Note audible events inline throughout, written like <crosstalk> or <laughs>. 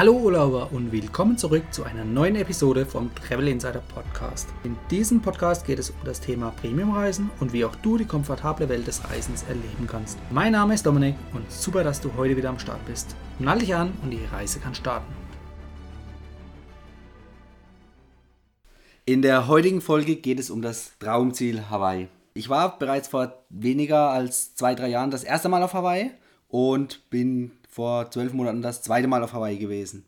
Hallo Urlauber und willkommen zurück zu einer neuen Episode vom Travel Insider Podcast. In diesem Podcast geht es um das Thema Premiumreisen und wie auch du die komfortable Welt des Reisens erleben kannst. Mein Name ist Dominik und super, dass du heute wieder am Start bist. Nall dich an und die Reise kann starten. In der heutigen Folge geht es um das Traumziel Hawaii. Ich war bereits vor weniger als zwei, drei Jahren das erste Mal auf Hawaii und bin vor zwölf Monaten das zweite Mal auf Hawaii gewesen.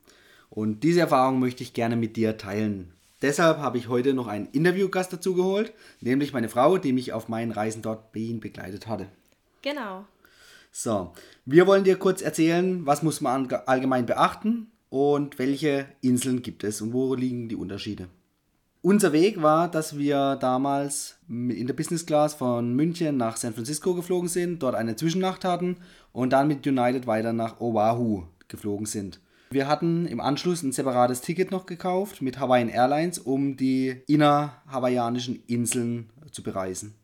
Und diese Erfahrung möchte ich gerne mit dir teilen. Deshalb habe ich heute noch einen Interviewgast dazu geholt, nämlich meine Frau, die mich auf meinen Reisen dort begleitet hatte. Genau. So, wir wollen dir kurz erzählen, was muss man allgemein beachten und welche Inseln gibt es und wo liegen die Unterschiede. Unser Weg war, dass wir damals in der Business Class von München nach San Francisco geflogen sind, dort eine Zwischennacht hatten und dann mit United weiter nach Oahu geflogen sind. Wir hatten im Anschluss ein separates Ticket noch gekauft mit Hawaiian Airlines, um die innerhawaiianischen Inseln zu bereisen.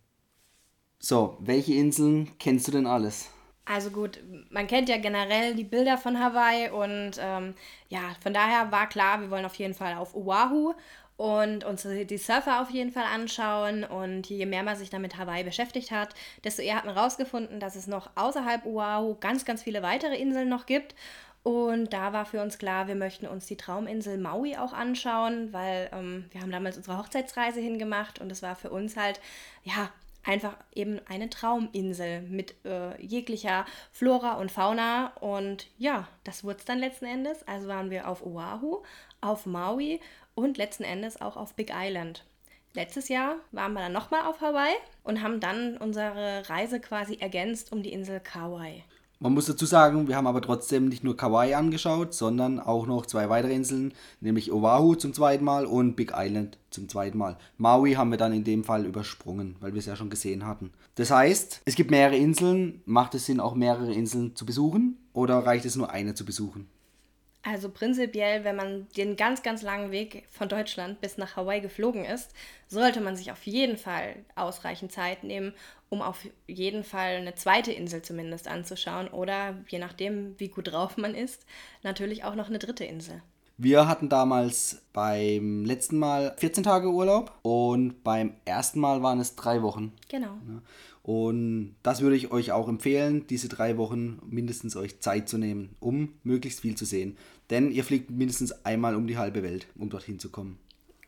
So, welche Inseln kennst du denn alles? Also gut, man kennt ja generell die Bilder von Hawaii und ähm, ja, von daher war klar, wir wollen auf jeden Fall auf Oahu und uns die Surfer auf jeden Fall anschauen. Und je mehr man sich damit Hawaii beschäftigt hat, desto eher hat man herausgefunden, dass es noch außerhalb Oahu ganz, ganz viele weitere Inseln noch gibt. Und da war für uns klar, wir möchten uns die Trauminsel Maui auch anschauen, weil ähm, wir haben damals unsere Hochzeitsreise hingemacht und es war für uns halt, ja, einfach eben eine Trauminsel mit äh, jeglicher Flora und Fauna. Und ja, das wurde es dann letzten Endes. Also waren wir auf Oahu, auf Maui und letzten Endes auch auf Big Island. Letztes Jahr waren wir dann nochmal auf Hawaii und haben dann unsere Reise quasi ergänzt um die Insel Kauai. Man muss dazu sagen, wir haben aber trotzdem nicht nur Kauai angeschaut, sondern auch noch zwei weitere Inseln, nämlich Oahu zum zweiten Mal und Big Island zum zweiten Mal. Maui haben wir dann in dem Fall übersprungen, weil wir es ja schon gesehen hatten. Das heißt, es gibt mehrere Inseln. Macht es Sinn, auch mehrere Inseln zu besuchen oder reicht es nur eine zu besuchen? Also prinzipiell, wenn man den ganz, ganz langen Weg von Deutschland bis nach Hawaii geflogen ist, sollte man sich auf jeden Fall ausreichend Zeit nehmen, um auf jeden Fall eine zweite Insel zumindest anzuschauen oder je nachdem, wie gut drauf man ist, natürlich auch noch eine dritte Insel. Wir hatten damals beim letzten Mal 14 Tage Urlaub und beim ersten Mal waren es drei Wochen. Genau. Und das würde ich euch auch empfehlen, diese drei Wochen mindestens euch Zeit zu nehmen, um möglichst viel zu sehen. Denn ihr fliegt mindestens einmal um die halbe Welt, um dorthin zu kommen.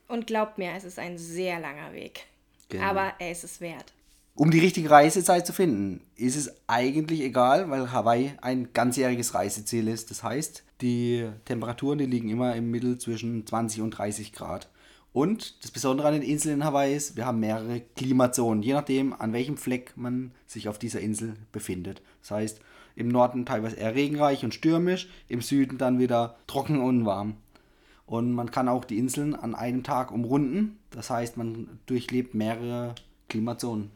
Und glaubt mir, es ist ein sehr langer Weg. Genau. Aber er ist es wert. Um die richtige Reisezeit zu finden, ist es eigentlich egal, weil Hawaii ein ganzjähriges Reiseziel ist. Das heißt, die Temperaturen, die liegen immer im Mittel zwischen 20 und 30 Grad. Und das Besondere an den Inseln in Hawaii ist, wir haben mehrere Klimazonen, je nachdem, an welchem Fleck man sich auf dieser Insel befindet. Das heißt, im Norden teilweise eher regenreich und stürmisch, im Süden dann wieder trocken und warm. Und man kann auch die Inseln an einem Tag umrunden. Das heißt, man durchlebt mehrere Klimazonen.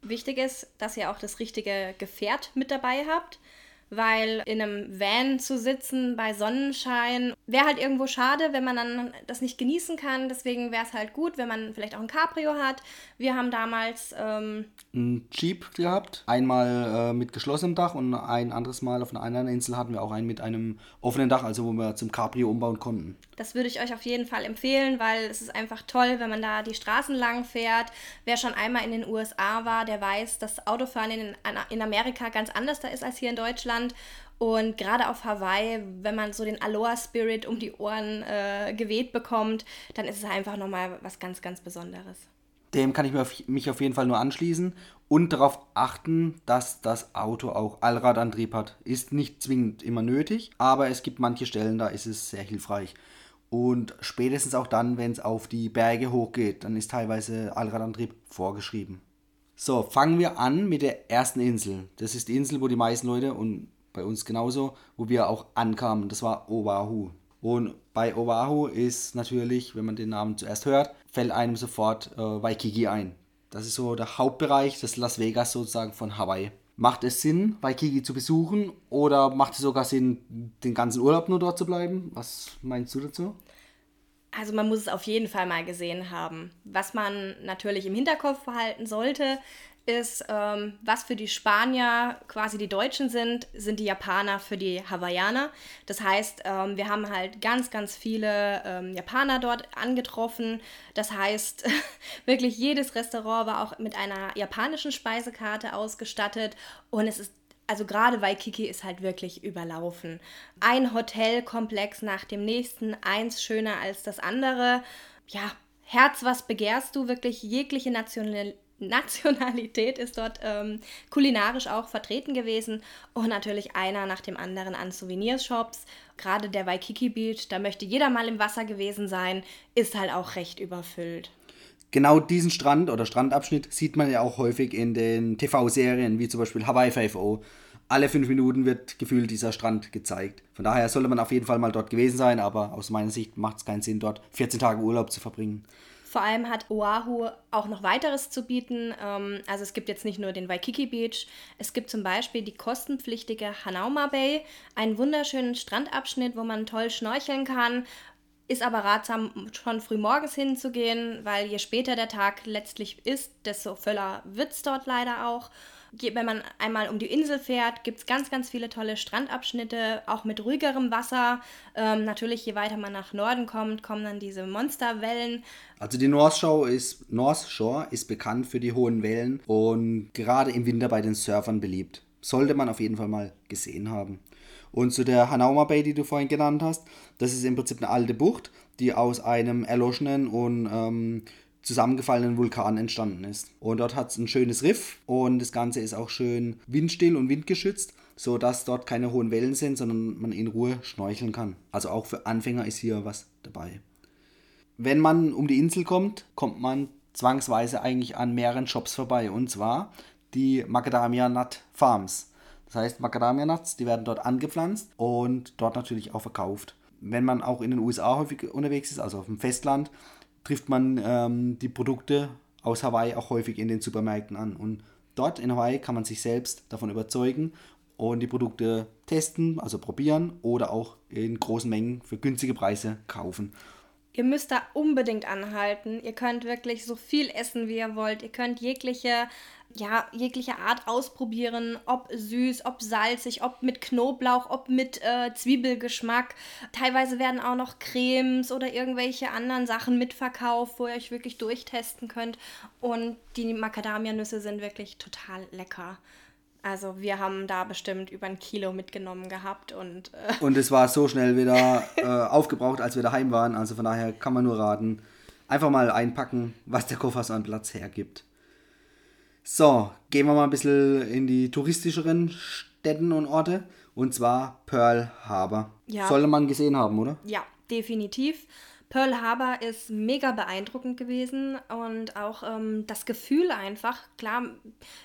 Wichtig ist, dass ihr auch das richtige Gefährt mit dabei habt weil in einem Van zu sitzen bei Sonnenschein wäre halt irgendwo schade, wenn man dann das nicht genießen kann. Deswegen wäre es halt gut, wenn man vielleicht auch ein Cabrio hat. Wir haben damals ähm, ein Jeep gehabt, einmal äh, mit geschlossenem Dach und ein anderes Mal auf einer anderen Insel hatten wir auch einen mit einem offenen Dach, also wo wir zum Cabrio umbauen konnten. Das würde ich euch auf jeden Fall empfehlen, weil es ist einfach toll, wenn man da die Straßen lang fährt. Wer schon einmal in den USA war, der weiß, dass Autofahren in, in Amerika ganz anders da ist als hier in Deutschland. Deutschland. Und gerade auf Hawaii, wenn man so den Aloha-Spirit um die Ohren äh, geweht bekommt, dann ist es einfach nochmal was ganz, ganz Besonderes. Dem kann ich mich auf jeden Fall nur anschließen und darauf achten, dass das Auto auch Allradantrieb hat. Ist nicht zwingend immer nötig, aber es gibt manche Stellen, da ist es sehr hilfreich. Und spätestens auch dann, wenn es auf die Berge hochgeht, dann ist teilweise Allradantrieb vorgeschrieben. So, fangen wir an mit der ersten Insel. Das ist die Insel, wo die meisten Leute und bei uns genauso, wo wir auch ankamen. Das war Oahu. Und bei Oahu ist natürlich, wenn man den Namen zuerst hört, fällt einem sofort äh, Waikiki ein. Das ist so der Hauptbereich, das Las Vegas sozusagen von Hawaii. Macht es Sinn, Waikiki zu besuchen oder macht es sogar Sinn, den ganzen Urlaub nur dort zu bleiben? Was meinst du dazu? Also man muss es auf jeden Fall mal gesehen haben. Was man natürlich im Hinterkopf behalten sollte, ist, ähm, was für die Spanier quasi die Deutschen sind, sind die Japaner für die Hawaiianer. Das heißt, ähm, wir haben halt ganz, ganz viele ähm, Japaner dort angetroffen. Das heißt, <laughs> wirklich jedes Restaurant war auch mit einer japanischen Speisekarte ausgestattet und es ist also gerade Waikiki ist halt wirklich überlaufen. Ein Hotelkomplex nach dem nächsten, eins schöner als das andere. Ja, Herz, was begehrst du? Wirklich jegliche National <laughs> Nationalität ist dort ähm, kulinarisch auch vertreten gewesen und natürlich einer nach dem anderen an Souvenirshops. Gerade der Waikiki Beach, da möchte jeder mal im Wasser gewesen sein, ist halt auch recht überfüllt. Genau diesen Strand oder Strandabschnitt sieht man ja auch häufig in den TV-Serien, wie zum Beispiel Hawaii 5.0 alle fünf Minuten wird gefühlt dieser Strand gezeigt. Von daher sollte man auf jeden Fall mal dort gewesen sein, aber aus meiner Sicht macht es keinen Sinn, dort 14 Tage Urlaub zu verbringen. Vor allem hat Oahu auch noch weiteres zu bieten. Ähm, also es gibt jetzt nicht nur den Waikiki Beach, es gibt zum Beispiel die kostenpflichtige Hanauma Bay, einen wunderschönen Strandabschnitt, wo man toll schnorcheln kann. Ist aber ratsam, schon früh morgens hinzugehen, weil je später der Tag letztlich ist, desto voller wird es dort leider auch wenn man einmal um die Insel fährt, gibt es ganz, ganz viele tolle Strandabschnitte, auch mit ruhigerem Wasser. Ähm, natürlich, je weiter man nach Norden kommt, kommen dann diese Monsterwellen. Also die North Shore, ist, North Shore ist bekannt für die hohen Wellen und gerade im Winter bei den Surfern beliebt. Sollte man auf jeden Fall mal gesehen haben. Und zu der Hanauma Bay, die du vorhin genannt hast, das ist im Prinzip eine alte Bucht, die aus einem erloschenen und ähm, zusammengefallenen Vulkan entstanden ist. Und dort hat es ein schönes Riff und das Ganze ist auch schön windstill und windgeschützt, sodass dort keine hohen Wellen sind, sondern man in Ruhe schnorcheln kann. Also auch für Anfänger ist hier was dabei. Wenn man um die Insel kommt, kommt man zwangsweise eigentlich an mehreren Shops vorbei und zwar die Macadamia Nut Farms. Das heißt, Macadamia Nuts, die werden dort angepflanzt und dort natürlich auch verkauft. Wenn man auch in den USA häufig unterwegs ist, also auf dem Festland, trifft man ähm, die Produkte aus Hawaii auch häufig in den Supermärkten an. Und dort in Hawaii kann man sich selbst davon überzeugen und die Produkte testen, also probieren oder auch in großen Mengen für günstige Preise kaufen. Ihr müsst da unbedingt anhalten. Ihr könnt wirklich so viel essen, wie ihr wollt. Ihr könnt jegliche ja, jegliche Art ausprobieren, ob süß, ob salzig, ob mit Knoblauch, ob mit äh, Zwiebelgeschmack. Teilweise werden auch noch Cremes oder irgendwelche anderen Sachen mitverkauft, wo ihr euch wirklich durchtesten könnt. Und die Macadamia-Nüsse sind wirklich total lecker. Also wir haben da bestimmt über ein Kilo mitgenommen gehabt und... Äh <laughs> und es war so schnell wieder äh, aufgebraucht, als wir daheim waren. Also von daher kann man nur raten, einfach mal einpacken, was der Koffer so an Platz hergibt. So, gehen wir mal ein bisschen in die touristischeren Städten und Orte. Und zwar Pearl Harbor. Ja. Sollte man gesehen haben, oder? Ja, definitiv. Pearl Harbor ist mega beeindruckend gewesen und auch ähm, das Gefühl einfach, klar,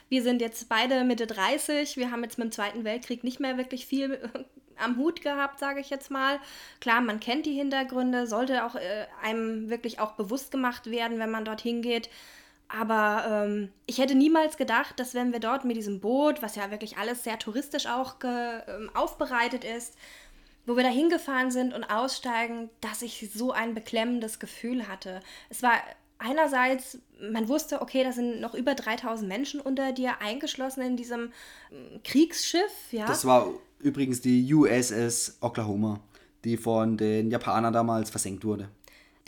wir sind jetzt beide Mitte 30, wir haben jetzt mit dem Zweiten Weltkrieg nicht mehr wirklich viel äh, am Hut gehabt, sage ich jetzt mal. Klar, man kennt die Hintergründe, sollte auch äh, einem wirklich auch bewusst gemacht werden, wenn man dorthin geht. Aber ähm, ich hätte niemals gedacht, dass wenn wir dort mit diesem Boot, was ja wirklich alles sehr touristisch auch ähm, aufbereitet ist, wo wir da hingefahren sind und aussteigen, dass ich so ein beklemmendes Gefühl hatte. Es war einerseits, man wusste, okay, da sind noch über 3000 Menschen unter dir eingeschlossen in diesem ähm, Kriegsschiff. Ja? Das war übrigens die USS Oklahoma, die von den Japanern damals versenkt wurde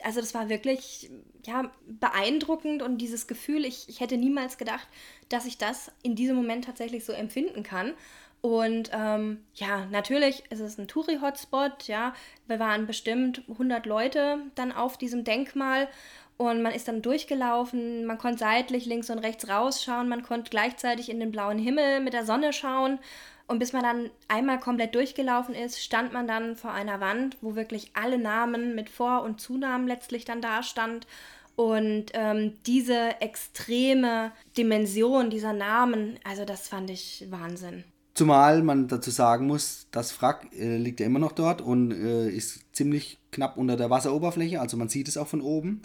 also das war wirklich ja, beeindruckend und dieses Gefühl, ich, ich hätte niemals gedacht, dass ich das in diesem Moment tatsächlich so empfinden kann. Und ähm, ja, natürlich ist es ein Touri-Hotspot, ja. Wir waren bestimmt 100 Leute dann auf diesem Denkmal und man ist dann durchgelaufen, man konnte seitlich links und rechts rausschauen, man konnte gleichzeitig in den blauen Himmel mit der Sonne schauen und bis man dann einmal komplett durchgelaufen ist, stand man dann vor einer Wand, wo wirklich alle Namen mit Vor- und Zunamen letztlich dann da stand. Und ähm, diese extreme Dimension dieser Namen, also das fand ich Wahnsinn. Zumal man dazu sagen muss, das Wrack äh, liegt ja immer noch dort und äh, ist ziemlich knapp unter der Wasseroberfläche, also man sieht es auch von oben.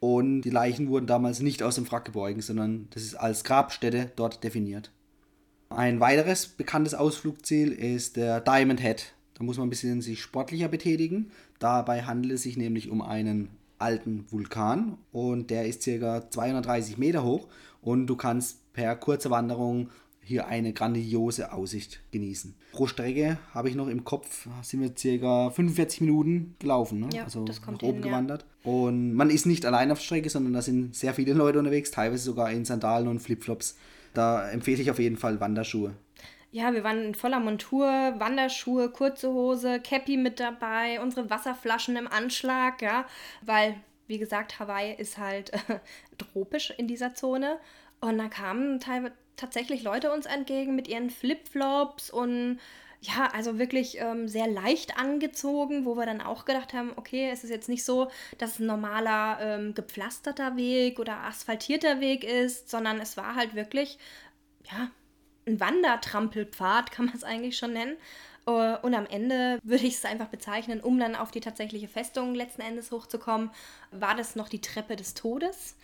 Und die Leichen wurden damals nicht aus dem Wrack geborgen, sondern das ist als Grabstätte dort definiert. Ein weiteres bekanntes Ausflugsziel ist der Diamond Head. Da muss man ein bisschen sich sportlicher betätigen. Dabei handelt es sich nämlich um einen alten Vulkan und der ist ca. 230 Meter hoch und du kannst per kurzer Wanderung hier eine grandiose Aussicht genießen. Pro Strecke habe ich noch im Kopf, sind wir circa 45 Minuten gelaufen, ne? Ja, also das kommt nach oben hin, ja. gewandert. Und man ist nicht allein auf der Strecke, sondern da sind sehr viele Leute unterwegs, teilweise sogar in Sandalen und Flipflops. Da empfehle ich auf jeden Fall Wanderschuhe. Ja, wir waren in voller Montur, Wanderschuhe, kurze Hose, Cappy mit dabei, unsere Wasserflaschen im Anschlag, ja, weil, wie gesagt, Hawaii ist halt äh, tropisch in dieser Zone. Und da kamen tatsächlich Leute uns entgegen mit ihren Flipflops und ja, also wirklich ähm, sehr leicht angezogen, wo wir dann auch gedacht haben, okay, es ist jetzt nicht so, dass es ein normaler ähm, gepflasterter Weg oder asphaltierter Weg ist, sondern es war halt wirklich, ja, ein Wandertrampelpfad, kann man es eigentlich schon nennen. Äh, Und am Ende würde ich es einfach bezeichnen, um dann auf die tatsächliche Festung letzten Endes hochzukommen, war das noch die Treppe des Todes.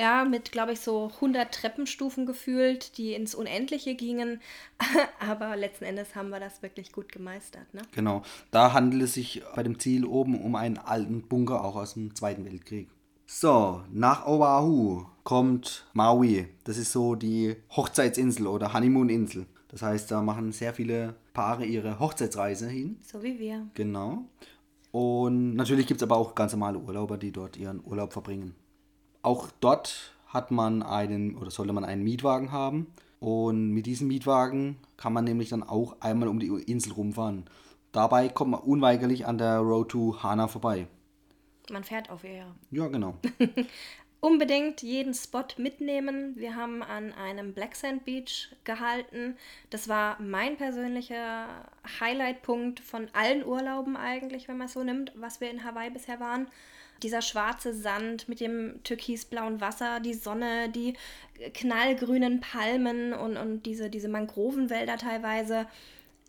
Ja, mit, glaube ich, so 100 Treppenstufen gefühlt, die ins Unendliche gingen. <laughs> Aber letzten Endes haben wir das wirklich gut gemeistert. Ne? Genau, da handelt es sich bei dem Ziel oben um einen alten Bunker auch aus dem Zweiten Weltkrieg. So, nach Oahu kommt Maui. Das ist so die Hochzeitsinsel oder Honeymoon-Insel. Das heißt, da machen sehr viele Paare ihre Hochzeitsreise hin. So wie wir. Genau. Und natürlich gibt es aber auch ganz normale Urlauber, die dort ihren Urlaub verbringen. Auch dort hat man einen oder sollte man einen Mietwagen haben. Und mit diesem Mietwagen kann man nämlich dann auch einmal um die Insel rumfahren. Dabei kommt man unweigerlich an der Road to Hana vorbei. Man fährt auf ihr. Ja, genau. <laughs> Unbedingt jeden Spot mitnehmen. Wir haben an einem Black Sand Beach gehalten. Das war mein persönlicher Highlightpunkt von allen Urlauben eigentlich, wenn man es so nimmt, was wir in Hawaii bisher waren. Dieser schwarze Sand mit dem türkisblauen Wasser, die Sonne, die knallgrünen Palmen und, und diese, diese Mangrovenwälder teilweise.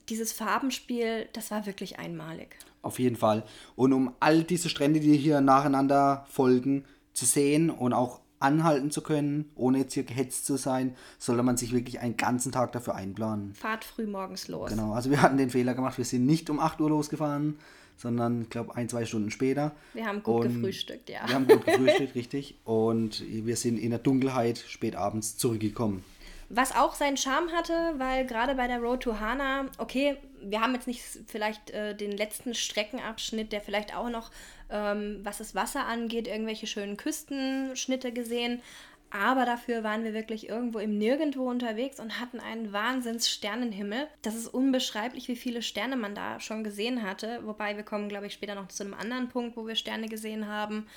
Dieses Farbenspiel, das war wirklich einmalig. Auf jeden Fall. Und um all diese Strände, die hier nacheinander folgen, zu sehen und auch anhalten zu können, ohne jetzt hier gehetzt zu sein, sollte man sich wirklich einen ganzen Tag dafür einplanen. Fahrt früh morgens los. Genau, also wir hatten den Fehler gemacht, wir sind nicht um 8 Uhr losgefahren, sondern, ich glaube, ein, zwei Stunden später. Wir haben gut Und gefrühstückt, ja. Wir haben gut <laughs> gefrühstückt, richtig. Und wir sind in der Dunkelheit spät abends zurückgekommen. Was auch seinen Charme hatte, weil gerade bei der Road to Hana, okay, wir haben jetzt nicht vielleicht äh, den letzten Streckenabschnitt, der vielleicht auch noch, ähm, was das Wasser angeht, irgendwelche schönen Küstenschnitte gesehen. Aber dafür waren wir wirklich irgendwo im Nirgendwo unterwegs und hatten einen Wahnsinns-Sternenhimmel. Das ist unbeschreiblich, wie viele Sterne man da schon gesehen hatte. Wobei wir kommen, glaube ich, später noch zu einem anderen Punkt, wo wir Sterne gesehen haben.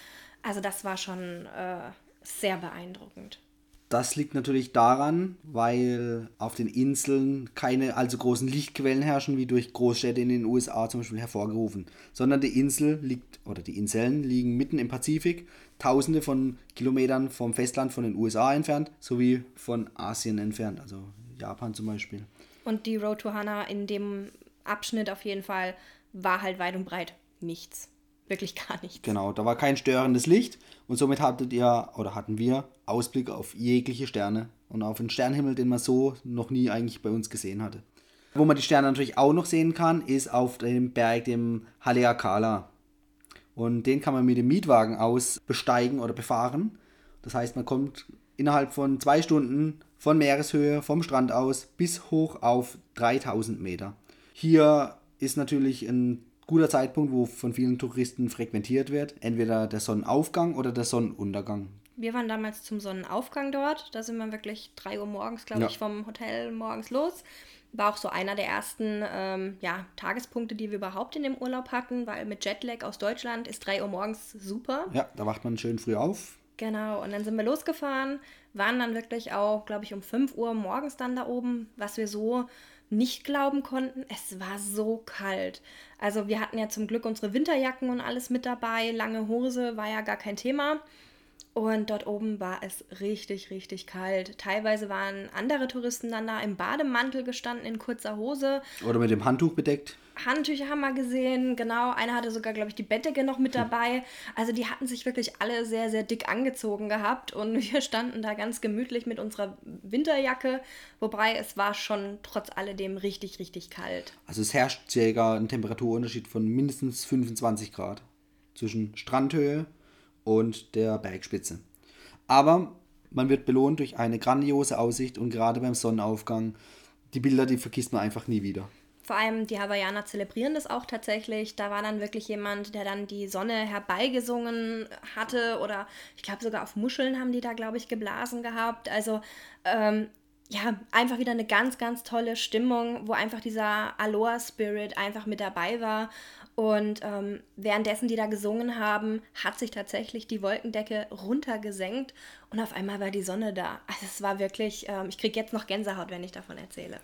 Also das war schon äh, sehr beeindruckend. Das liegt natürlich daran, weil auf den Inseln keine allzu großen Lichtquellen herrschen, wie durch Großstädte in den USA zum Beispiel hervorgerufen, sondern die Insel liegt, oder die Inseln liegen mitten im Pazifik, tausende von Kilometern vom Festland von den USA entfernt, sowie von Asien entfernt, also Japan zum Beispiel. Und die Road to Hana in dem Abschnitt auf jeden Fall war halt weit und breit nichts. Wirklich gar nichts. Genau, da war kein störendes Licht und somit hattet ihr oder hatten wir Ausblick auf jegliche Sterne und auf einen Sternenhimmel, den man so noch nie eigentlich bei uns gesehen hatte. Wo man die Sterne natürlich auch noch sehen kann, ist auf dem Berg, dem Haleakala. Und den kann man mit dem Mietwagen aus besteigen oder befahren. Das heißt, man kommt innerhalb von zwei Stunden von Meereshöhe, vom Strand aus, bis hoch auf 3000 Meter. Hier ist natürlich ein guter Zeitpunkt, wo von vielen Touristen frequentiert wird. Entweder der Sonnenaufgang oder der Sonnenuntergang. Wir waren damals zum Sonnenaufgang dort. Da sind wir wirklich 3 Uhr morgens, glaube Ja. ich, vom Hotel morgens los. War auch so einer der ersten ähm, ja, Tagespunkte, die wir überhaupt in dem Urlaub hatten, weil mit Jetlag aus Deutschland ist 3 Uhr morgens super. Ja, da wacht man schön früh auf. Genau, und dann sind wir losgefahren, waren dann wirklich auch, glaube ich, um 5 Uhr morgens dann da oben, was wir so nicht glauben konnten. Es war so kalt. Also wir hatten ja zum Glück unsere Winterjacken und alles mit dabei. Lange Hose war ja gar kein Thema. Und dort oben war es richtig, richtig kalt. Teilweise waren andere Touristen dann da im Bademantel gestanden, in kurzer Hose. Oder mit dem Handtuch bedeckt. Handtücher haben wir gesehen, genau. Einer hatte sogar, glaube ich, die Bettdecke noch mit dabei. Also die hatten sich wirklich alle sehr, sehr dick angezogen gehabt und <laughs> wir standen da ganz gemütlich mit unserer Winterjacke, wobei es war schon trotz alledem richtig, richtig kalt. Also es herrscht circa ein Temperaturunterschied von mindestens 25 Grad zwischen Strandhöhe und der Bergspitze. Aber Man wird belohnt durch eine grandiose Aussicht und gerade beim Sonnenaufgang, die Bilder, die vergisst man einfach nie wieder. Vor allem die Hawaiianer zelebrieren das auch tatsächlich. Da war dann wirklich jemand, der dann die Sonne herbeigesungen hatte oder ich glaube sogar auf Muscheln haben die da, glaube ich, geblasen gehabt. Also ähm, ja, einfach wieder eine ganz, ganz tolle Stimmung, wo einfach dieser Aloha-Spirit einfach mit dabei war. Und ähm, währenddessen die da gesungen haben, hat sich tatsächlich die Wolkendecke runtergesenkt und auf einmal war die Sonne da. Also es war wirklich, ähm, ich kriege jetzt noch Gänsehaut, wenn ich davon erzähle.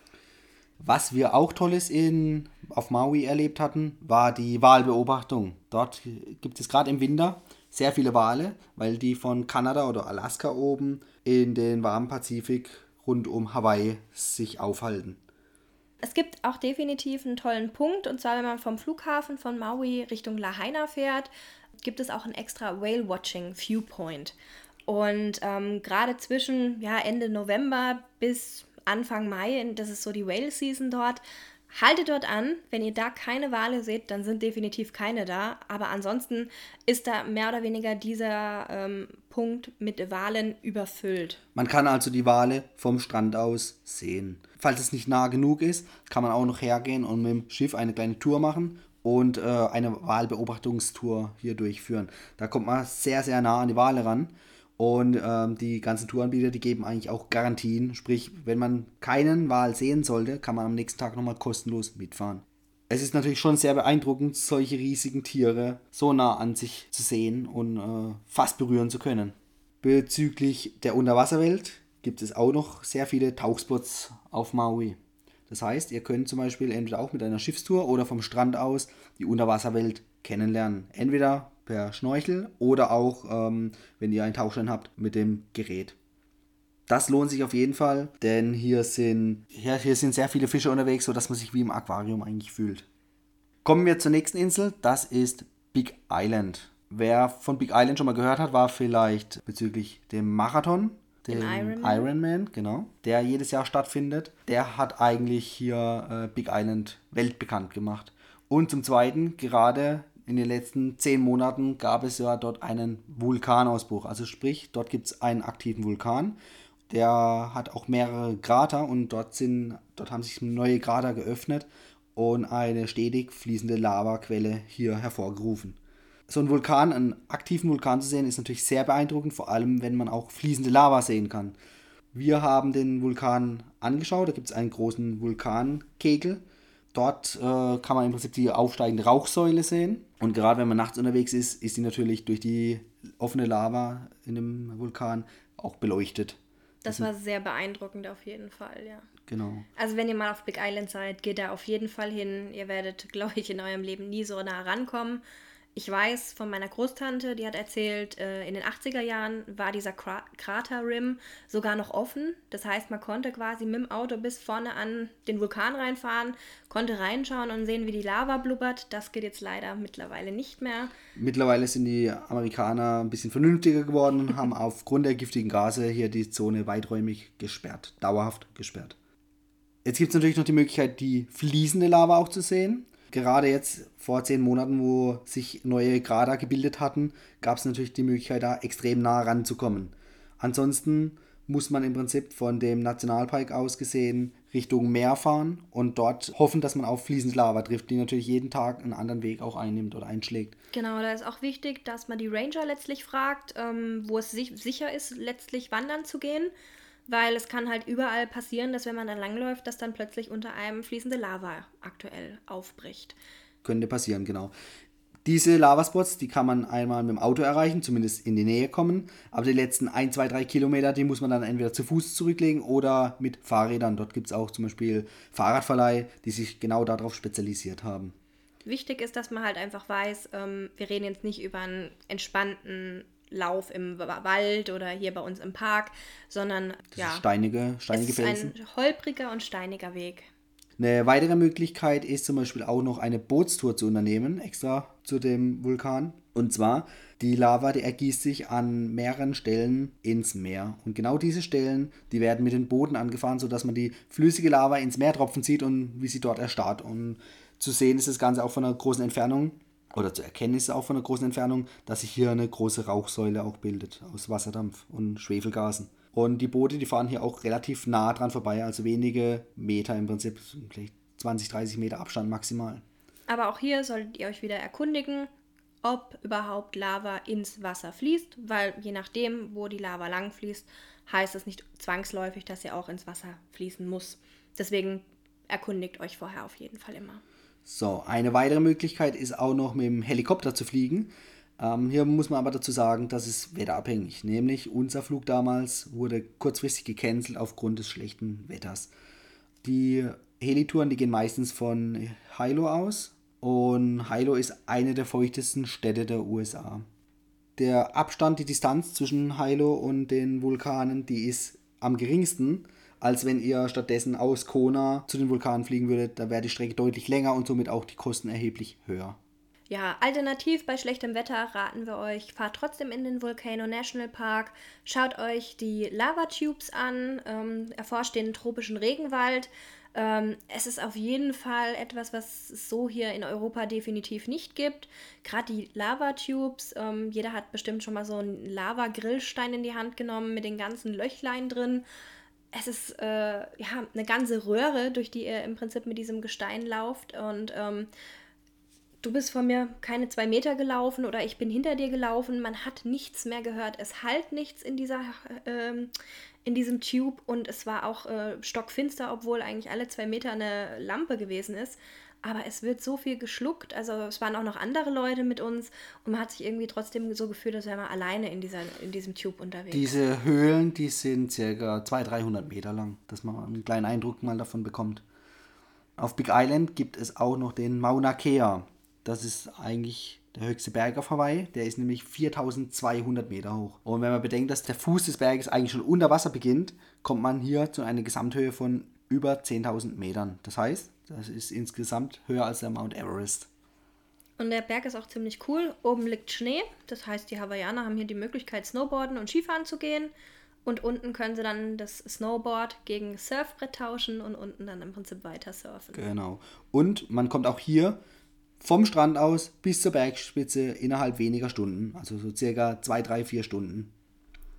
Was wir auch Tolles in, auf Maui erlebt hatten, war die Wahlbeobachtung. Dort gibt es gerade im Winter sehr viele Wale, weil die von Kanada oder Alaska oben in den warmen Pazifik rund um Hawaii sich aufhalten. Es gibt auch definitiv einen tollen Punkt, und zwar, wenn man vom Flughafen von Maui Richtung Lahaina fährt, gibt es auch ein extra Whale-Watching Viewpoint. Und ähm, gerade zwischen ja, Ende November bis Anfang Mai, das ist so die Whale-Season dort, Haltet dort an, wenn ihr da keine Wale seht, dann sind definitiv keine da. Aber ansonsten ist da mehr oder weniger dieser ähm, Punkt mit Walen überfüllt. Man kann also die Wale vom Strand aus sehen. Falls es nicht nah genug ist, kann man auch noch hergehen und mit dem Schiff eine kleine Tour machen und äh, eine Wahlbeobachtungstour hier durchführen. Da kommt man sehr, sehr nah an die Wale ran. Und ähm, die ganzen Touranbieter, die geben eigentlich auch Garantien. Sprich, wenn man keinen Wal sehen sollte, kann man am nächsten Tag nochmal kostenlos mitfahren. Es ist natürlich schon sehr beeindruckend, solche riesigen Tiere so nah an sich zu sehen und äh, fast berühren zu können. Bezüglich der Unterwasserwelt gibt es auch noch sehr viele Tauchspots auf Maui. Das heißt, ihr könnt zum Beispiel entweder auch mit einer Schiffstour oder vom Strand aus die Unterwasserwelt kennenlernen. Entweder per Schnorchel oder auch, ähm, wenn ihr einen Tauchschein habt, mit dem Gerät. Das lohnt sich auf jeden Fall, denn hier sind, ja, hier sind sehr viele Fische unterwegs, sodass man sich wie im Aquarium eigentlich fühlt. Kommen wir zur nächsten Insel, das ist Big Island. Wer von Big Island schon mal gehört hat, war vielleicht bezüglich dem Marathon, dem Ironman. Ironman, genau, der jedes Jahr stattfindet. Der hat eigentlich hier äh, Big Island weltbekannt gemacht. Und zum Zweiten, gerade in den letzten zehn Monaten gab es ja dort einen Vulkanausbruch. Also sprich, dort gibt es einen aktiven Vulkan. Der hat auch mehrere Krater und dort, sind, dort haben sich neue Krater geöffnet und eine stetig fließende Lavaquelle hier hervorgerufen. So ein Vulkan, einen aktiven Vulkan zu sehen, ist natürlich sehr beeindruckend, vor allem wenn man auch fließende Lava sehen kann. Wir haben den Vulkan angeschaut, da gibt es einen großen Vulkankegel Dort äh, kann man im Prinzip die aufsteigende Rauchsäule sehen. Und gerade wenn man nachts unterwegs ist, ist sie natürlich durch die offene Lava in dem Vulkan auch beleuchtet. Das war sehr beeindruckend auf jeden Fall, ja. Genau. Also wenn ihr mal auf Big Island seid, geht da auf jeden Fall hin. Ihr werdet, <laughs> glaube ich, in eurem Leben nie so nah rankommen. Ich weiß von meiner Großtante, die hat erzählt, äh, in den 80er Jahren war dieser Kraterrim sogar noch offen. Das heißt, man konnte quasi mit dem Auto bis vorne an den Vulkan reinfahren, konnte reinschauen und sehen, wie die Lava blubbert. Das geht jetzt leider mittlerweile nicht mehr. Mittlerweile sind die Amerikaner ein bisschen vernünftiger geworden und <laughs> haben aufgrund der giftigen Gase hier die Zone weiträumig gesperrt, dauerhaft gesperrt. Jetzt gibt es natürlich noch die Möglichkeit, die fließende Lava auch zu sehen. Gerade jetzt vor zehn Monaten, wo sich neue Grader gebildet hatten, gab es natürlich die Möglichkeit, da extrem nah ranzukommen. Ansonsten muss man im Prinzip von dem Nationalpark aus gesehen Richtung Meer fahren und dort hoffen, dass man auf fließende Lava trifft, die natürlich jeden Tag einen anderen Weg auch einnimmt oder einschlägt. Genau, da ist auch wichtig, dass man die Ranger letztlich fragt, ähm, wo es sich sicher ist, letztlich wandern zu gehen weil es kann halt überall passieren, dass wenn man dann langläuft, dass dann plötzlich unter einem fließende Lava aktuell aufbricht. Könnte passieren, genau. Diese Lavaspots, die kann man einmal mit dem Auto erreichen, zumindest in die Nähe kommen. Aber die letzten 1, 2, 3 Kilometer, die muss man dann entweder zu Fuß zurücklegen oder mit Fahrrädern. Dort gibt es auch zum Beispiel Fahrradverleih, die sich genau darauf spezialisiert haben. Wichtig ist, dass man halt einfach weiß, ähm, wir reden jetzt nicht über einen entspannten Lauf im Wald oder hier bei uns im Park, sondern das ja, steinige, steinige es ist Felsen. ein holpriger und steiniger Weg. Eine weitere Möglichkeit ist zum Beispiel auch noch eine Bootstour zu unternehmen, extra zu dem Vulkan. Und zwar, die Lava, die ergießt sich an mehreren Stellen ins Meer. Und genau diese Stellen, die werden mit den Booten angefahren, sodass man die flüssige Lava ins Meer tropfen sieht und wie sie dort erstarrt. Und zu sehen ist das Ganze auch von einer großen Entfernung. Oder zu erkennen ist auch von einer großen Entfernung, dass sich hier eine große Rauchsäule auch bildet aus Wasserdampf und Schwefelgasen. Und die Boote, die fahren hier auch relativ nah dran vorbei, also wenige Meter im Prinzip, vielleicht 20, 30 Meter Abstand maximal. Aber auch hier solltet ihr euch wieder erkundigen, ob überhaupt Lava ins Wasser fließt, weil je nachdem, wo die Lava lang fließt, heißt es nicht zwangsläufig, dass sie auch ins Wasser fließen muss. Deswegen erkundigt euch vorher auf jeden Fall immer. So, eine weitere Möglichkeit ist auch noch mit dem Helikopter zu fliegen. Ähm, hier muss man aber dazu sagen, das ist wetterabhängig. Nämlich unser Flug damals wurde kurzfristig gecancelt aufgrund des schlechten Wetters. Die Helitouren, die gehen meistens von Hilo aus und Hilo ist eine der feuchtesten Städte der USA. Der Abstand, die Distanz zwischen Hilo und den Vulkanen, die ist am geringsten, als wenn ihr stattdessen aus Kona zu den Vulkanen fliegen würdet. Da wäre die Strecke deutlich länger und somit auch die Kosten erheblich höher. Ja, alternativ bei schlechtem Wetter raten wir euch, fahrt trotzdem in den Volcano National Park, schaut euch die Lava Tubes an, ähm, erforscht den tropischen Regenwald. Ähm, es ist auf jeden Fall etwas, was es so hier in Europa definitiv nicht gibt. Gerade die Lava Tubes, ähm, jeder hat bestimmt schon mal so einen Lava-Grillstein in die Hand genommen mit den ganzen Löchlein drin. Es ist äh, ja eine ganze Röhre, durch die ihr im Prinzip mit diesem Gestein lauft und ähm, du bist von mir keine zwei Meter gelaufen oder ich bin hinter dir gelaufen. Man hat nichts mehr gehört. Es halt nichts in dieser ähm, in diesem Tube und es war auch äh, stockfinster, obwohl eigentlich alle zwei Meter eine Lampe gewesen ist. Aber es wird so viel geschluckt. Also es waren auch noch andere Leute mit uns und man hat sich irgendwie trotzdem so gefühlt, als wäre man alleine in, dieser, in diesem Tube unterwegs. Diese Höhlen, die sind circa 200, 300 Meter lang, dass man einen kleinen Eindruck mal davon bekommt. Auf Big Island gibt es auch noch den Mauna Kea. Das ist eigentlich der höchste Berg auf Hawaii. Der ist nämlich 4200 Meter hoch. Und wenn man bedenkt, dass der Fuß des Berges eigentlich schon unter Wasser beginnt, kommt man hier zu einer Gesamthöhe von über 10.000 Metern. Das heißt, das ist insgesamt höher als der Mount Everest. Und der Berg ist auch ziemlich cool. Oben liegt Schnee. Das heißt, die Hawaiianer haben hier die Möglichkeit, Snowboarden und Skifahren zu gehen. Und unten können sie dann das Snowboard gegen Surfbrett tauschen und unten dann im Prinzip weiter surfen. Genau. Und man kommt auch hier vom Strand aus bis zur Bergspitze innerhalb weniger Stunden, also so circa zwei, drei, vier Stunden.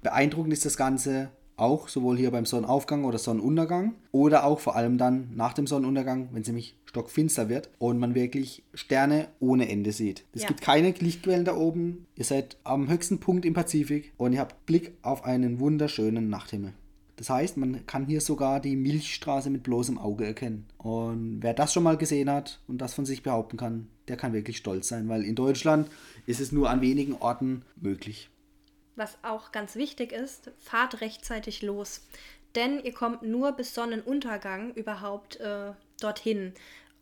Beeindruckend ist das Ganze auch sowohl hier beim Sonnenaufgang oder Sonnenuntergang oder auch vor allem dann nach dem Sonnenuntergang, wenn es nämlich stockfinster wird und man wirklich Sterne ohne Ende sieht. Es ja. gibt keine Lichtquellen da oben. Ihr seid am höchsten Punkt im Pazifik und ihr habt Blick auf einen wunderschönen Nachthimmel. Das heißt, man kann hier sogar die Milchstraße mit bloßem Auge erkennen. Und wer das schon mal gesehen hat und das von sich behaupten kann, der kann wirklich stolz sein, weil in Deutschland ist es nur an wenigen Orten möglich. Was auch ganz wichtig ist, fahrt rechtzeitig los. Denn ihr kommt nur bis Sonnenuntergang überhaupt äh, dorthin.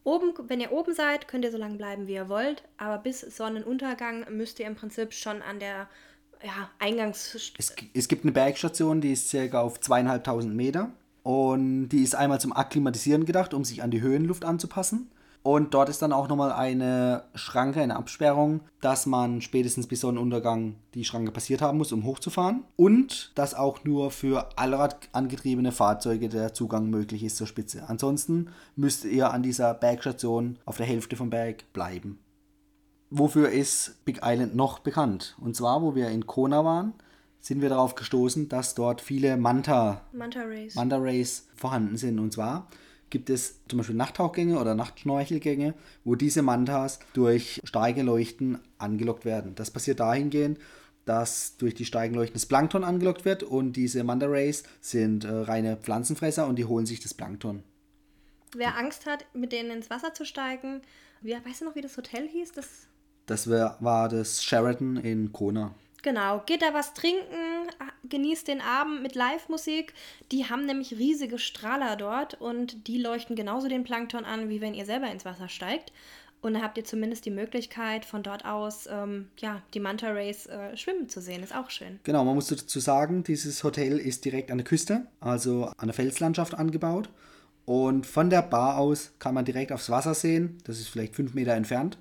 Oben, wenn ihr oben seid, könnt ihr so lange bleiben, wie ihr wollt, aber bis Sonnenuntergang müsst ihr im Prinzip schon an der ja, Eingangs... Es, es gibt eine Bergstation, die ist circa auf zweieinhalbtausend Meter und die ist einmal zum Akklimatisieren gedacht, um sich an die Höhenluft anzupassen. Und dort ist dann auch nochmal eine Schranke, eine Absperrung, dass man spätestens bis Sonnenuntergang die Schranke passiert haben muss, um hochzufahren. Und dass auch nur für Allrad angetriebene Fahrzeuge der Zugang möglich ist zur Spitze. Ansonsten müsst ihr an dieser Bergstation auf der Hälfte vom Berg bleiben. Wofür ist Big Island noch bekannt? Und zwar, wo wir in Kona waren, sind wir darauf gestoßen, dass dort viele Manta, Manta Rays. Manta Rays vorhanden sind. Und zwar gibt es zum Beispiel Nachttauchgänge oder Nachtschnorchelgänge, wo diese Mantas durch starke Leuchten angelockt werden. Das passiert dahingehend, dass durch die steigenden Leuchten das Plankton angelockt wird und diese Manta Rays sind äh, reine Pflanzenfresser und die holen sich das Plankton. Wer Angst hat, mit denen ins Wasser zu steigen, wie, weißt du noch, wie das Hotel hieß? Das das war das Sheraton in Kona. Genau, geht da was trinken, genießt den Abend mit Live-Musik. Die haben nämlich riesige Strahler dort und die leuchten genauso den Plankton an, wie wenn ihr selber ins Wasser steigt. Und da habt ihr zumindest die Möglichkeit, von dort aus ähm, ja, die Manta Rays äh, schwimmen zu sehen. Ist auch schön. Genau, man muss dazu sagen, dieses Hotel ist direkt an der Küste, also an der Felslandschaft angebaut. Und von der Bar aus kann man direkt aufs Wasser sehen. Das ist vielleicht fünf Meter entfernt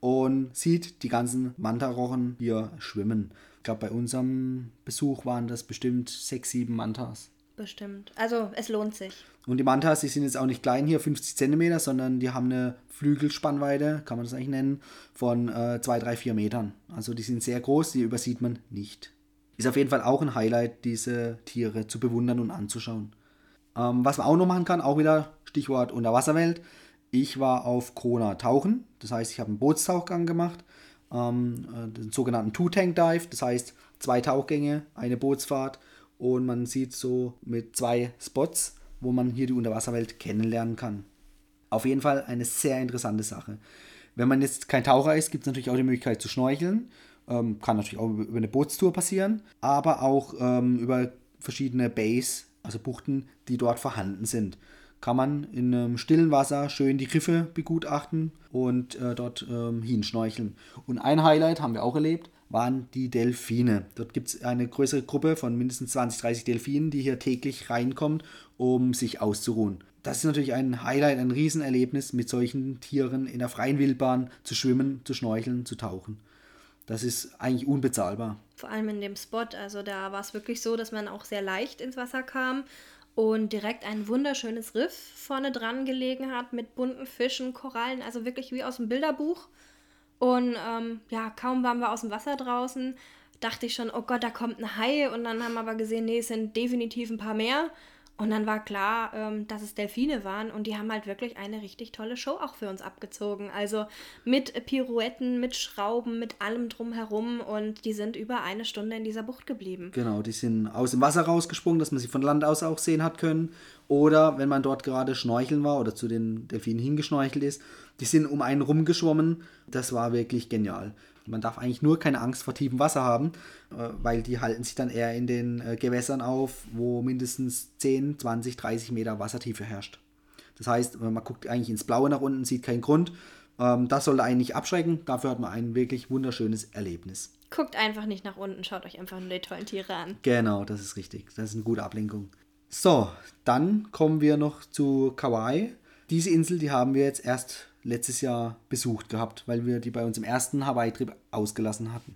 und sieht die ganzen Mantarochen hier schwimmen. Ich glaube, bei unserem Besuch waren das bestimmt sechs, sieben Mantas. Bestimmt. Also es lohnt sich. Und die Mantas, die sind jetzt auch nicht klein hier, 50 cm, sondern die haben eine Flügelspannweite, kann man das eigentlich nennen, von 2, 3, 4 Metern. Also die sind sehr groß, die übersieht man nicht. Ist auf jeden Fall auch ein Highlight, diese Tiere zu bewundern und anzuschauen. Ähm, was man auch noch machen kann, auch wieder Stichwort Unterwasserwelt. Ich war auf Kona tauchen, das heißt, ich habe einen Bootstauchgang gemacht, ähm, äh, den sogenannten Two-Tank-Dive, das heißt zwei Tauchgänge, eine Bootsfahrt und man sieht so mit zwei Spots, wo man hier die Unterwasserwelt kennenlernen kann. Auf jeden Fall eine sehr interessante Sache. Wenn man jetzt kein Taucher ist, gibt es natürlich auch die Möglichkeit zu schnorcheln. Ähm, kann natürlich auch über eine Bootstour passieren, aber auch ähm, über verschiedene Bays, also Buchten, die dort vorhanden sind. Kann man in einem stillen Wasser schön die Riffe begutachten und äh, dort ähm, hinschnorcheln. Und ein Highlight haben wir auch erlebt, waren die Delfine. Dort gibt es eine größere Gruppe von mindestens 20, 30 Delfinen, die hier täglich reinkommt, um sich auszuruhen. Das ist natürlich ein Highlight, ein Riesenerlebnis, mit solchen Tieren in der freien Wildbahn zu schwimmen, zu schnorcheln, zu tauchen. Das ist eigentlich unbezahlbar. Vor allem in dem Spot, also da war es wirklich so, dass man auch sehr leicht ins Wasser kam und direkt ein wunderschönes Riff vorne dran gelegen hat mit bunten Fischen, Korallen, also wirklich wie aus dem Bilderbuch. Und ähm, ja, kaum waren wir aus dem Wasser draußen, dachte ich schon, oh Gott, da kommt ein Hai. Und dann haben wir aber gesehen, nee, es sind definitiv ein paar mehr. Und dann war klar, ähm, dass es Delfine waren und die haben halt wirklich eine richtig tolle Show auch für uns abgezogen. Also mit Pirouetten, mit Schrauben, mit allem drumherum und die sind über eine Stunde in dieser Bucht geblieben. Genau, die sind aus dem Wasser rausgesprungen, dass man sie von Land aus auch sehen hat können. Oder wenn man dort gerade schnorcheln war oder zu den Delfinen hingeschnorchelt ist, die sind um einen rumgeschwommen. Das war wirklich genial. Man darf eigentlich nur keine Angst vor tiefem Wasser haben, äh, weil die halten sich dann eher in den äh, Gewässern auf, wo mindestens 10, 20, 30 Meter Wassertiefe herrscht. Das heißt, man guckt eigentlich ins Blaue nach unten, sieht keinen Grund. Ähm, das sollte einen nicht abschrecken. Dafür hat man ein wirklich wunderschönes Erlebnis. Guckt einfach nicht nach unten, schaut euch einfach nur die tollen Tiere an. Genau, das ist richtig. Das ist eine gute Ablenkung. So, dann kommen wir noch zu Kauai. Diese Insel, die haben wir jetzt erst letztes Jahr besucht gehabt, weil wir die bei uns im ersten Hawaii-Trip ausgelassen hatten.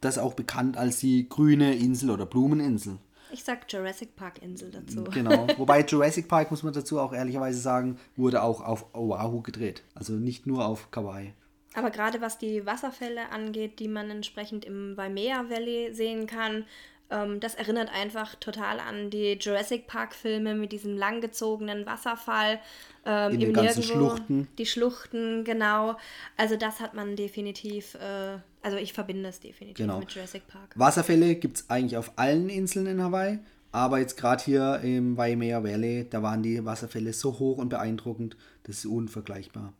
Das ist auch bekannt als die grüne Insel oder Blumeninsel. Ich sag Jurassic Park Insel dazu. <laughs> Genau. Wobei Jurassic Park, muss man dazu auch ehrlicherweise sagen, wurde auch auf Oahu gedreht. Also nicht nur auf Kauai. Aber gerade was die Wasserfälle angeht, die man entsprechend im Waimea Valley sehen kann, ähm, das erinnert einfach total an die Jurassic Park-Filme mit diesem langgezogenen Wasserfall. Ähm, In den ganzen Nirgendwo, Schluchten. Die Schluchten, genau. Also das hat man definitiv, äh, also ich verbinde es definitiv genau. mit Jurassic Park. Wasserfälle gibt es eigentlich auf allen Inseln in Hawaii. Aber jetzt gerade hier im Waimea Valley, da waren die Wasserfälle so hoch und beeindruckend, das ist unvergleichbar.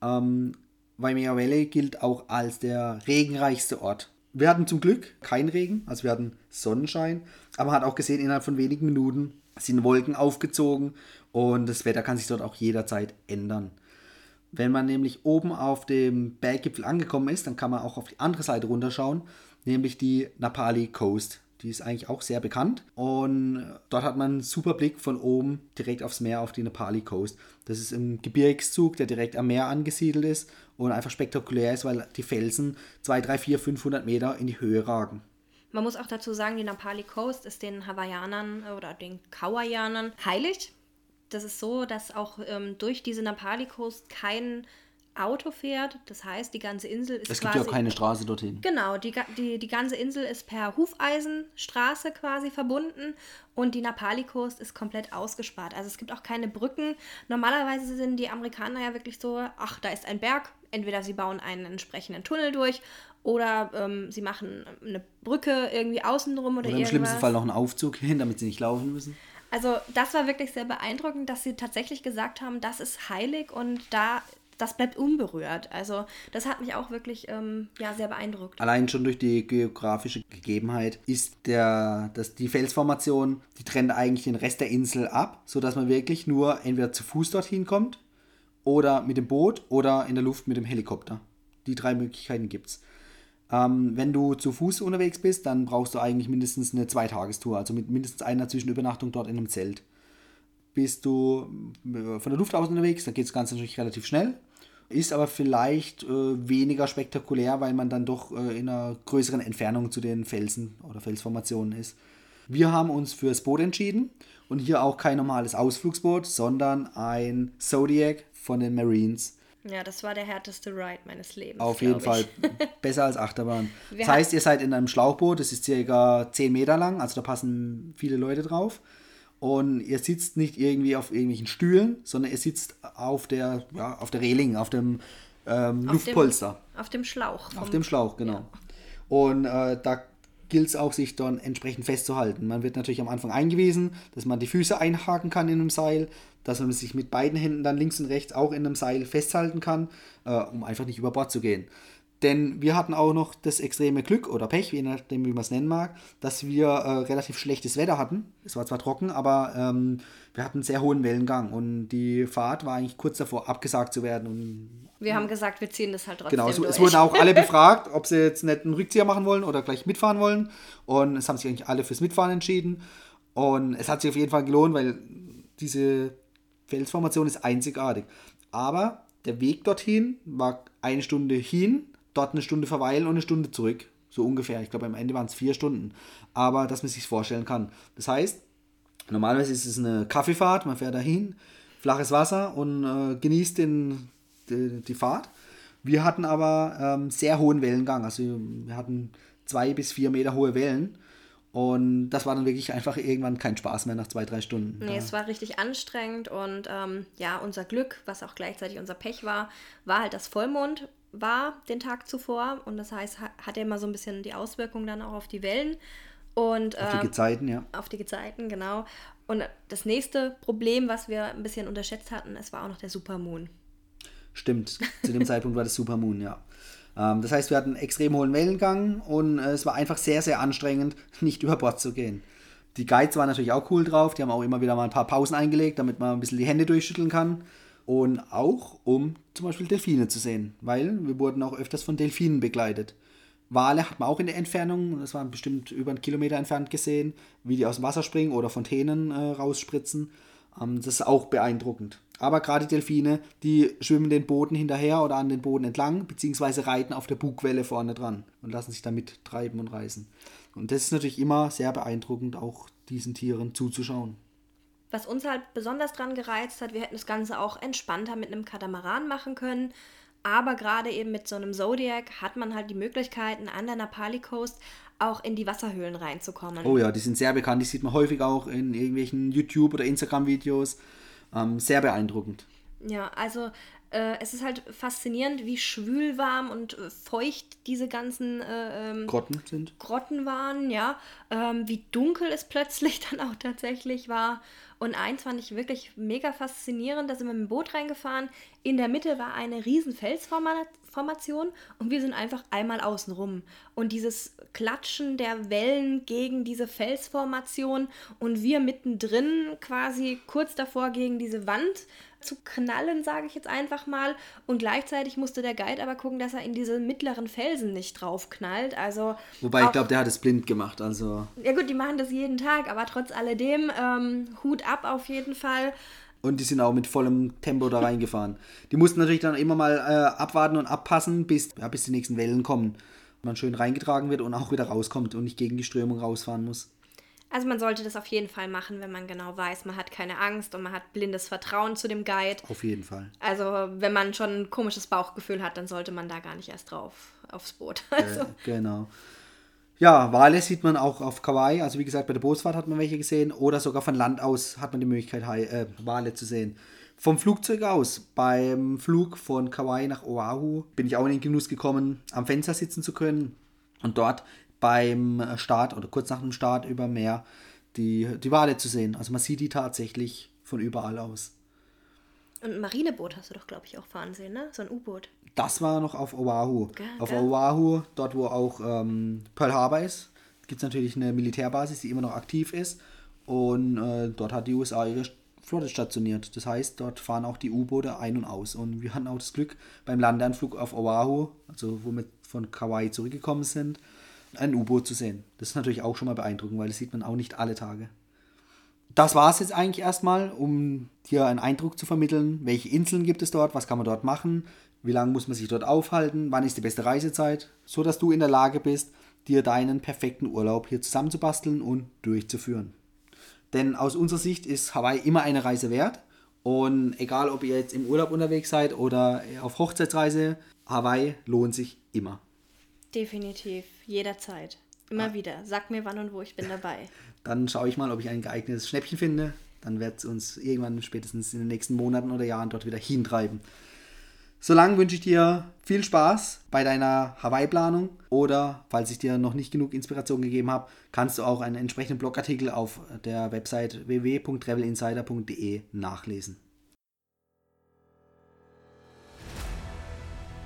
Ähm, Waimea Valley gilt auch als der regenreichste Ort wir hatten zum Glück keinen Regen, also wir hatten Sonnenschein, aber man hat auch gesehen, innerhalb von wenigen Minuten sind Wolken aufgezogen und das Wetter kann sich dort auch jederzeit ändern. Wenn man nämlich oben auf dem Berggipfel angekommen ist, dann kann man auch auf die andere Seite runterschauen, nämlich die Napali Coast. Die ist eigentlich auch sehr bekannt. Und dort hat man einen super Blick von oben direkt aufs Meer, auf die Nepali Coast. Das ist ein Gebirgszug, der direkt am Meer angesiedelt ist und einfach spektakulär ist, weil die Felsen 2, 3, 4, 500 Meter in die Höhe ragen. Man muss auch dazu sagen, die Napali Coast ist den Hawaiianern oder den Kauaianern heilig. Das ist so, dass auch ähm, durch diese Napali Coast kein Auto fährt. Das heißt, die ganze Insel ist. Es gibt quasi, ja keine Straße dorthin. Genau, die, die, die ganze Insel ist per Hufeisenstraße quasi verbunden und die Napali Coast ist komplett ausgespart. Also es gibt auch keine Brücken. Normalerweise sind die Amerikaner ja wirklich so: ach, da ist ein Berg. Entweder sie bauen einen entsprechenden Tunnel durch oder ähm, sie machen eine Brücke irgendwie außenrum oder, oder im schlimmsten Fall noch einen Aufzug hin, damit sie nicht laufen müssen. Also das war wirklich sehr beeindruckend, dass sie tatsächlich gesagt haben, das ist heilig und da das bleibt unberührt. Also das hat mich auch wirklich ähm, ja, sehr beeindruckt. Allein schon durch die geografische Gegebenheit ist der, das, die Felsformation, die trennt eigentlich den Rest der Insel ab, sodass man wirklich nur entweder zu Fuß dorthin kommt oder mit dem Boot oder in der Luft mit dem Helikopter. Die drei Möglichkeiten gibt es. Ähm, wenn du zu Fuß unterwegs bist, dann brauchst du eigentlich mindestens eine Zweitagestour, also mit mindestens einer Zwischenübernachtung dort in einem Zelt bist du äh, von der Luft aus unterwegs, da geht das Ganze natürlich relativ schnell. Ist aber vielleicht äh, weniger spektakulär, weil man dann doch äh, in einer größeren Entfernung zu den Felsen oder Felsformationen ist. Wir haben uns fürs Boot entschieden und hier auch kein normales Ausflugsboot, sondern ein Zodiac von den Marines. Ja, das war der härteste Ride meines Lebens. Auf jeden ich. Fall <laughs> besser als Achterbahn. Wir das heißt, ihr seid in einem Schlauchboot, das ist circa 10 Meter lang, also da passen viele Leute drauf. Und ihr sitzt nicht irgendwie auf irgendwelchen Stühlen, sondern ihr sitzt auf der, ja, auf der Reling, auf dem ähm, Auf Luftpolster. Dem, auf dem Schlauch. Auf vom- dem Schlauch, genau. Und äh, da gilt es auch, sich dann entsprechend festzuhalten. Man wird natürlich am Anfang eingewiesen, dass man die Füße einhaken kann in einem Seil, dass man sich mit beiden Händen dann links und rechts auch in einem Seil festhalten kann, äh, um einfach nicht über Bord zu gehen. Denn wir hatten auch noch das extreme Glück oder Pech, je nachdem, wie man es nennen mag, dass wir äh, relativ schlechtes Wetter hatten. Es war zwar trocken, aber ähm, wir hatten einen sehr hohen Wellengang und die Fahrt war eigentlich kurz davor, abgesagt zu werden. Und Wir haben gesagt, wir ziehen das halt trotzdem Genau, es, durch. es wurden auch alle <laughs> befragt, ob sie jetzt nicht einen Rückzieher machen wollen oder gleich mitfahren wollen. Und es haben sich eigentlich alle fürs Mitfahren entschieden. Und es hat sich auf jeden Fall gelohnt, weil diese Felsformation ist einzigartig. Aber der Weg dorthin war eine Stunde hin, dort eine Stunde verweilen und eine Stunde zurück. So ungefähr. Ich glaube, am Ende waren es vier Stunden. Aber dass man sich vorstellen kann. Das heißt, Normalerweise ist es eine Kaffeefahrt, man fährt dahin, flaches Wasser und äh, genießt den, die, die Fahrt. Wir hatten aber ähm, sehr hohen Wellengang, also wir hatten zwei bis vier Meter hohe Wellen und das war dann wirklich einfach irgendwann kein Spaß mehr nach zwei, drei Stunden. Nee, es war richtig anstrengend und ähm, ja, unser Glück, was auch gleichzeitig unser Pech war, war halt, dass Vollmond war den Tag zuvor und das heißt, ha- hatte immer so ein bisschen die Auswirkung dann auch auf die Wellen und Auf die ähm, Gezeiten, ja. auf die Gezeiten, genau. Und das nächste Problem, was wir ein bisschen unterschätzt hatten, es war auch noch der Supermoon. Stimmt, <laughs> zu dem Zeitpunkt war das Supermoon, ja. Ähm, das heißt, wir hatten einen extrem hohen Wellengang und äh, es war einfach sehr, sehr anstrengend, <laughs> nicht über Bord zu gehen. Die Guides waren natürlich auch cool drauf, die haben auch immer wieder mal ein paar Pausen eingelegt, damit man ein bisschen die Hände durchschütteln kann. Und auch, um zum Beispiel Delfine zu sehen, weil wir wurden auch öfters von Delfinen begleitet. Wale hat man auch in der Entfernung, das waren bestimmt über einen Kilometer entfernt gesehen, wie die aus dem Wasser springen oder Fontänen äh, rausspritzen. Ähm, das ist auch beeindruckend. Aber gerade Delfine, die schwimmen den Booten hinterher oder an den Boden entlang, beziehungsweise reiten auf der Bugwelle vorne dran und lassen sich damit treiben und reißen. Und das ist natürlich immer sehr beeindruckend, auch diesen Tieren zuzuschauen. Was uns halt besonders dran gereizt hat, wir hätten das Ganze auch entspannter mit einem Katamaran machen können. Aber gerade eben mit so einem Zodiac hat man halt die Möglichkeiten, an der Napali Coast auch in die Wasserhöhlen reinzukommen. Oh ja, die sind sehr bekannt, die sieht man häufig auch in irgendwelchen YouTube- oder Instagram-Videos. Ähm, sehr beeindruckend. Ja, also äh, es ist halt faszinierend, wie schwülwarm und äh, feucht diese ganzen äh, ähm, Grotten sind. Grotten waren, ja. Ähm, wie dunkel es plötzlich <laughs> dann auch tatsächlich war. Und eins fand ich wirklich mega faszinierend, da sind wir mit dem Boot reingefahren. In der Mitte war eine riesen Felsformation und wir sind einfach einmal außen rum. Und dieses Klatschen der Wellen gegen diese Felsformation und wir mittendrin quasi kurz davor gegen diese Wand zu knallen, sage ich jetzt einfach mal. Und gleichzeitig musste der Guide aber gucken, dass er in diese mittleren Felsen nicht draufknallt. Also Wobei ich glaube, der hat es blind gemacht. Also ja gut, die machen das jeden Tag, aber trotz alledem ähm, Hut ab auf jeden Fall. Und die sind auch mit vollem Tempo da reingefahren. Die mussten natürlich dann immer mal äh, abwarten und abpassen, bis, ja, bis die nächsten Wellen kommen. Man schön reingetragen wird und auch wieder rauskommt und nicht gegen die Strömung rausfahren muss. Also man sollte das auf jeden Fall machen, wenn man genau weiß, man hat keine Angst und man hat blindes Vertrauen zu dem Guide. Auf jeden Fall. Also wenn man schon ein komisches Bauchgefühl hat, dann sollte man da gar nicht erst drauf aufs Boot. <laughs> Also, Äh, genau. Ja, Wale sieht man auch auf Kauai. Also wie gesagt, bei der Bootsfahrt hat man welche gesehen. Oder sogar von Land aus hat man die Möglichkeit, äh, Wale zu sehen. Vom Flugzeug aus, beim Flug von Kauai nach Oahu, bin ich auch in den Genuss gekommen, am Fenster sitzen zu können und dort beim Start oder kurz nach dem Start über Meer die, die Wale zu sehen. Also man sieht die tatsächlich von überall aus. und ein Marineboot hast du doch, glaube ich, auch fahren sehen, ne? So ein U-Boot. Das war noch auf Oahu. Geil, auf geil. Oahu, dort wo auch ähm, Pearl Harbor ist, gibt es natürlich eine Militärbasis, die immer noch aktiv ist. Und äh, dort hat die USA ihre Flotte stationiert. Das heißt, dort fahren auch die U-Boote ein und aus. Und wir hatten auch das Glück, beim Landeanflug auf Oahu, also wo wir von Kauai zurückgekommen sind, ein U-Boot zu sehen. Das ist natürlich auch schon mal beeindruckend, weil das sieht man auch nicht alle Tage. Das war es jetzt eigentlich erstmal, um dir einen Eindruck zu vermitteln, welche Inseln gibt es dort, was kann man dort machen, wie lange muss man sich dort aufhalten, wann ist die beste Reisezeit, so dass du in der Lage bist, dir deinen perfekten Urlaub hier zusammenzubasteln und durchzuführen. Denn aus unserer Sicht ist Hawaii immer eine Reise wert Und egal, ob ihr jetzt im Urlaub unterwegs seid oder auf Hochzeitsreise, Hawaii lohnt sich immer. Definitiv, jederzeit. Immer ah. wieder. Sag mir wann und wo, ich bin dabei. Dann schaue ich mal, ob ich ein geeignetes Schnäppchen finde. Dann wird es uns irgendwann spätestens in den nächsten Monaten oder Jahren dort wieder hintreiben. Solange wünsche ich dir viel Spaß bei deiner Hawaii-Planung oder falls ich dir noch nicht genug Inspiration gegeben habe, kannst du auch einen entsprechenden Blogartikel auf der Website www.travelinsider.de nachlesen.